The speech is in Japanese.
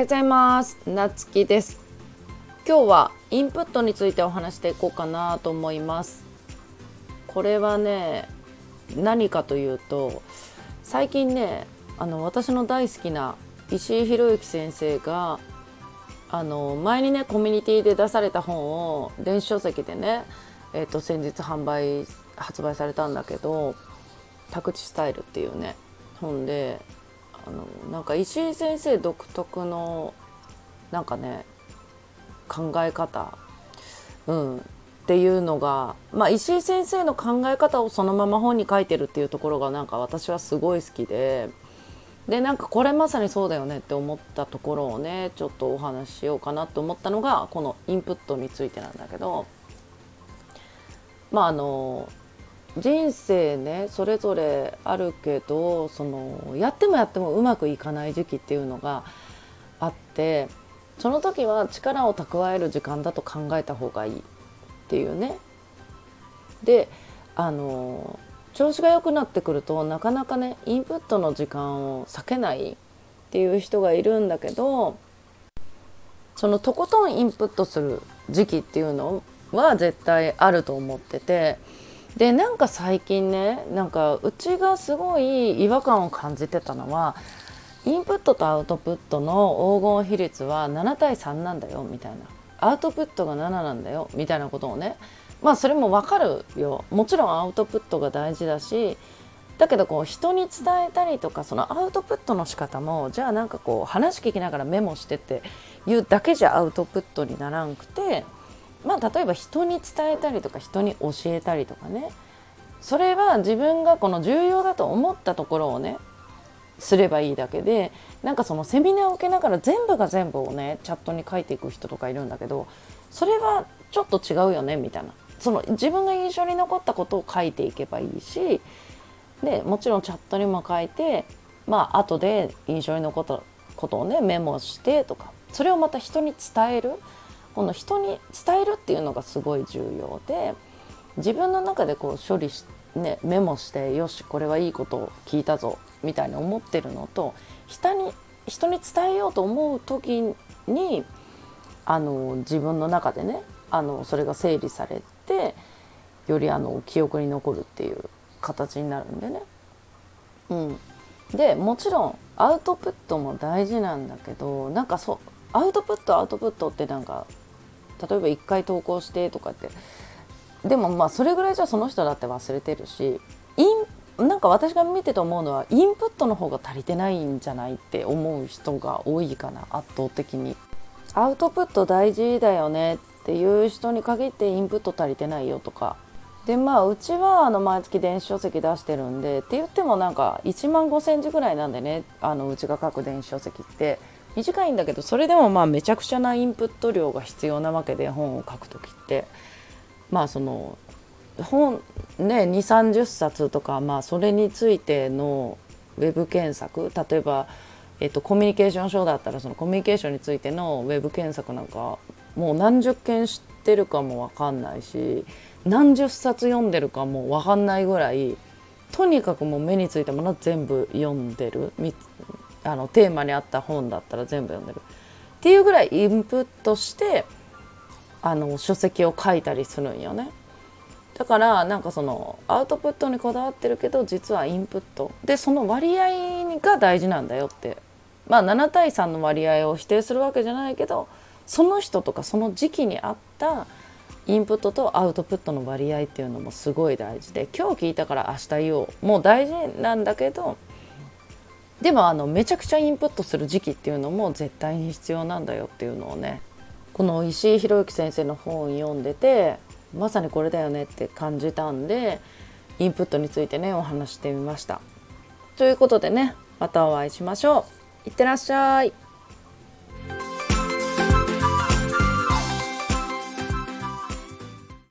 はようございます。なつきです。今日はインプットについてお話していこうかなと思います。これはね何かというと最近ねあの私の大好きな石井宏之先生があの前にねコミュニティで出された本を電子書籍でね、えーと、先日販売発売されたんだけど「宅地スタイル」っていうね本であのなんか石井先生独特のなんかね考え方、うん、っていうのが、まあ、石井先生の考え方をそのまま本に書いてるっていうところがなんか私はすごい好きで。でなんかこれまさにそうだよねって思ったところをねちょっとお話ししようかなと思ったのがこのインプットについてなんだけど。まああの人生ねそれぞれあるけどそのやってもやってもうまくいかない時期っていうのがあってその時は力を蓄える時間だと考えた方がいいっていうね。であの調子が良くなってくるとなかなかねインプットの時間を避けないっていう人がいるんだけどそのとことんインプットする時期っていうのは絶対あると思ってて。でなんか最近ねなんかうちがすごい違和感を感じてたのはインプットとアウトプットの黄金比率は7対3なんだよみたいな。アウトプットが7なんだよみたいなことをね。まあそれもわかるよ。もちろんアウトプットが大事だしだけどこう人に伝えたりとかそのアウトプットの仕方もじゃあなんかこう話聞きながらメモしてっていうだけじゃアウトプットにならんくてまあ例えば人に伝えたりとか人に教えたりとかね。それは自分がこの重要だと思ったところをねすればいいだけでなんかそのセミナーを受けながら全部が全部をねチャットに書いていく人とかいるんだけどそれはちょっと違うよねみたいな。その自分が印象に残ったことを書いていけばいいしでもちろんチャットにも書いてまあ後で印象に残ったことをねメモしてとかそれをまた人に伝える。この人に伝えるっていうのがすごい重要で自分の中でこう処理し、ね、メモしてよしこれはいいことを聞いたぞみたいに思ってるのと人に人に伝えようと思う時にあの自分の中でねあのそれが整理されてよりあの記憶に残るっていう形になるんでね。うん、でもちろんアウトプットも大事なんだけどなんかそうアウトプットアウトプットってなんか例えば1回投稿してとかって。でもまあそれぐらいじゃその人だって忘れてるしインなんか私が見てて思うのはインプットの方が足りてないんじゃないって思う人が多いかな圧倒的に。アウトプット大事だよねっていう人に限ってインプット足りてないよとか。でまあうちはあの毎月電子書籍出してるんでって言ってもなんか1万5千字ぐらいなんでねあのうちが書く電子書籍って。短いんだけどそれでもまあめちゃくちゃなインプット量が必要なわけで本を書く時って。まあその本ね2 3 0冊とかまあそれについてのウェブ検索。例えば、えっと、コミュニケーション書だったらそのコミュニケーションについてのウェブ検索なんかもう何十件知ってるかも分かんないし何十冊読んでるかも分かんないぐらいとにかくもう目についたものは全部読んでる。あのテーマに合った本だったら全部読んでる。っていうぐらいインプットしてあの書籍を書いたりするんよね。だからなんかそのアウトプットにこだわってるけど実はインプット。でその割合が大事なんだよって。まあ7対3の割合を否定するわけじゃないけどその人とかその時期に合ったインプットとアウトプットの割合っていうのもすごい大事で今日聞いたから明日言おう。もう大事なんだけどでもあのめちゃくちゃインプットする時期っていうのも絶対に必要なんだよっていうのをねこの石井宏之先生の本を読んでてまさにこれだよねって感じたんでインプットについてねお話してみました。ということでねまたお会いしましょう。いってらっしゃい。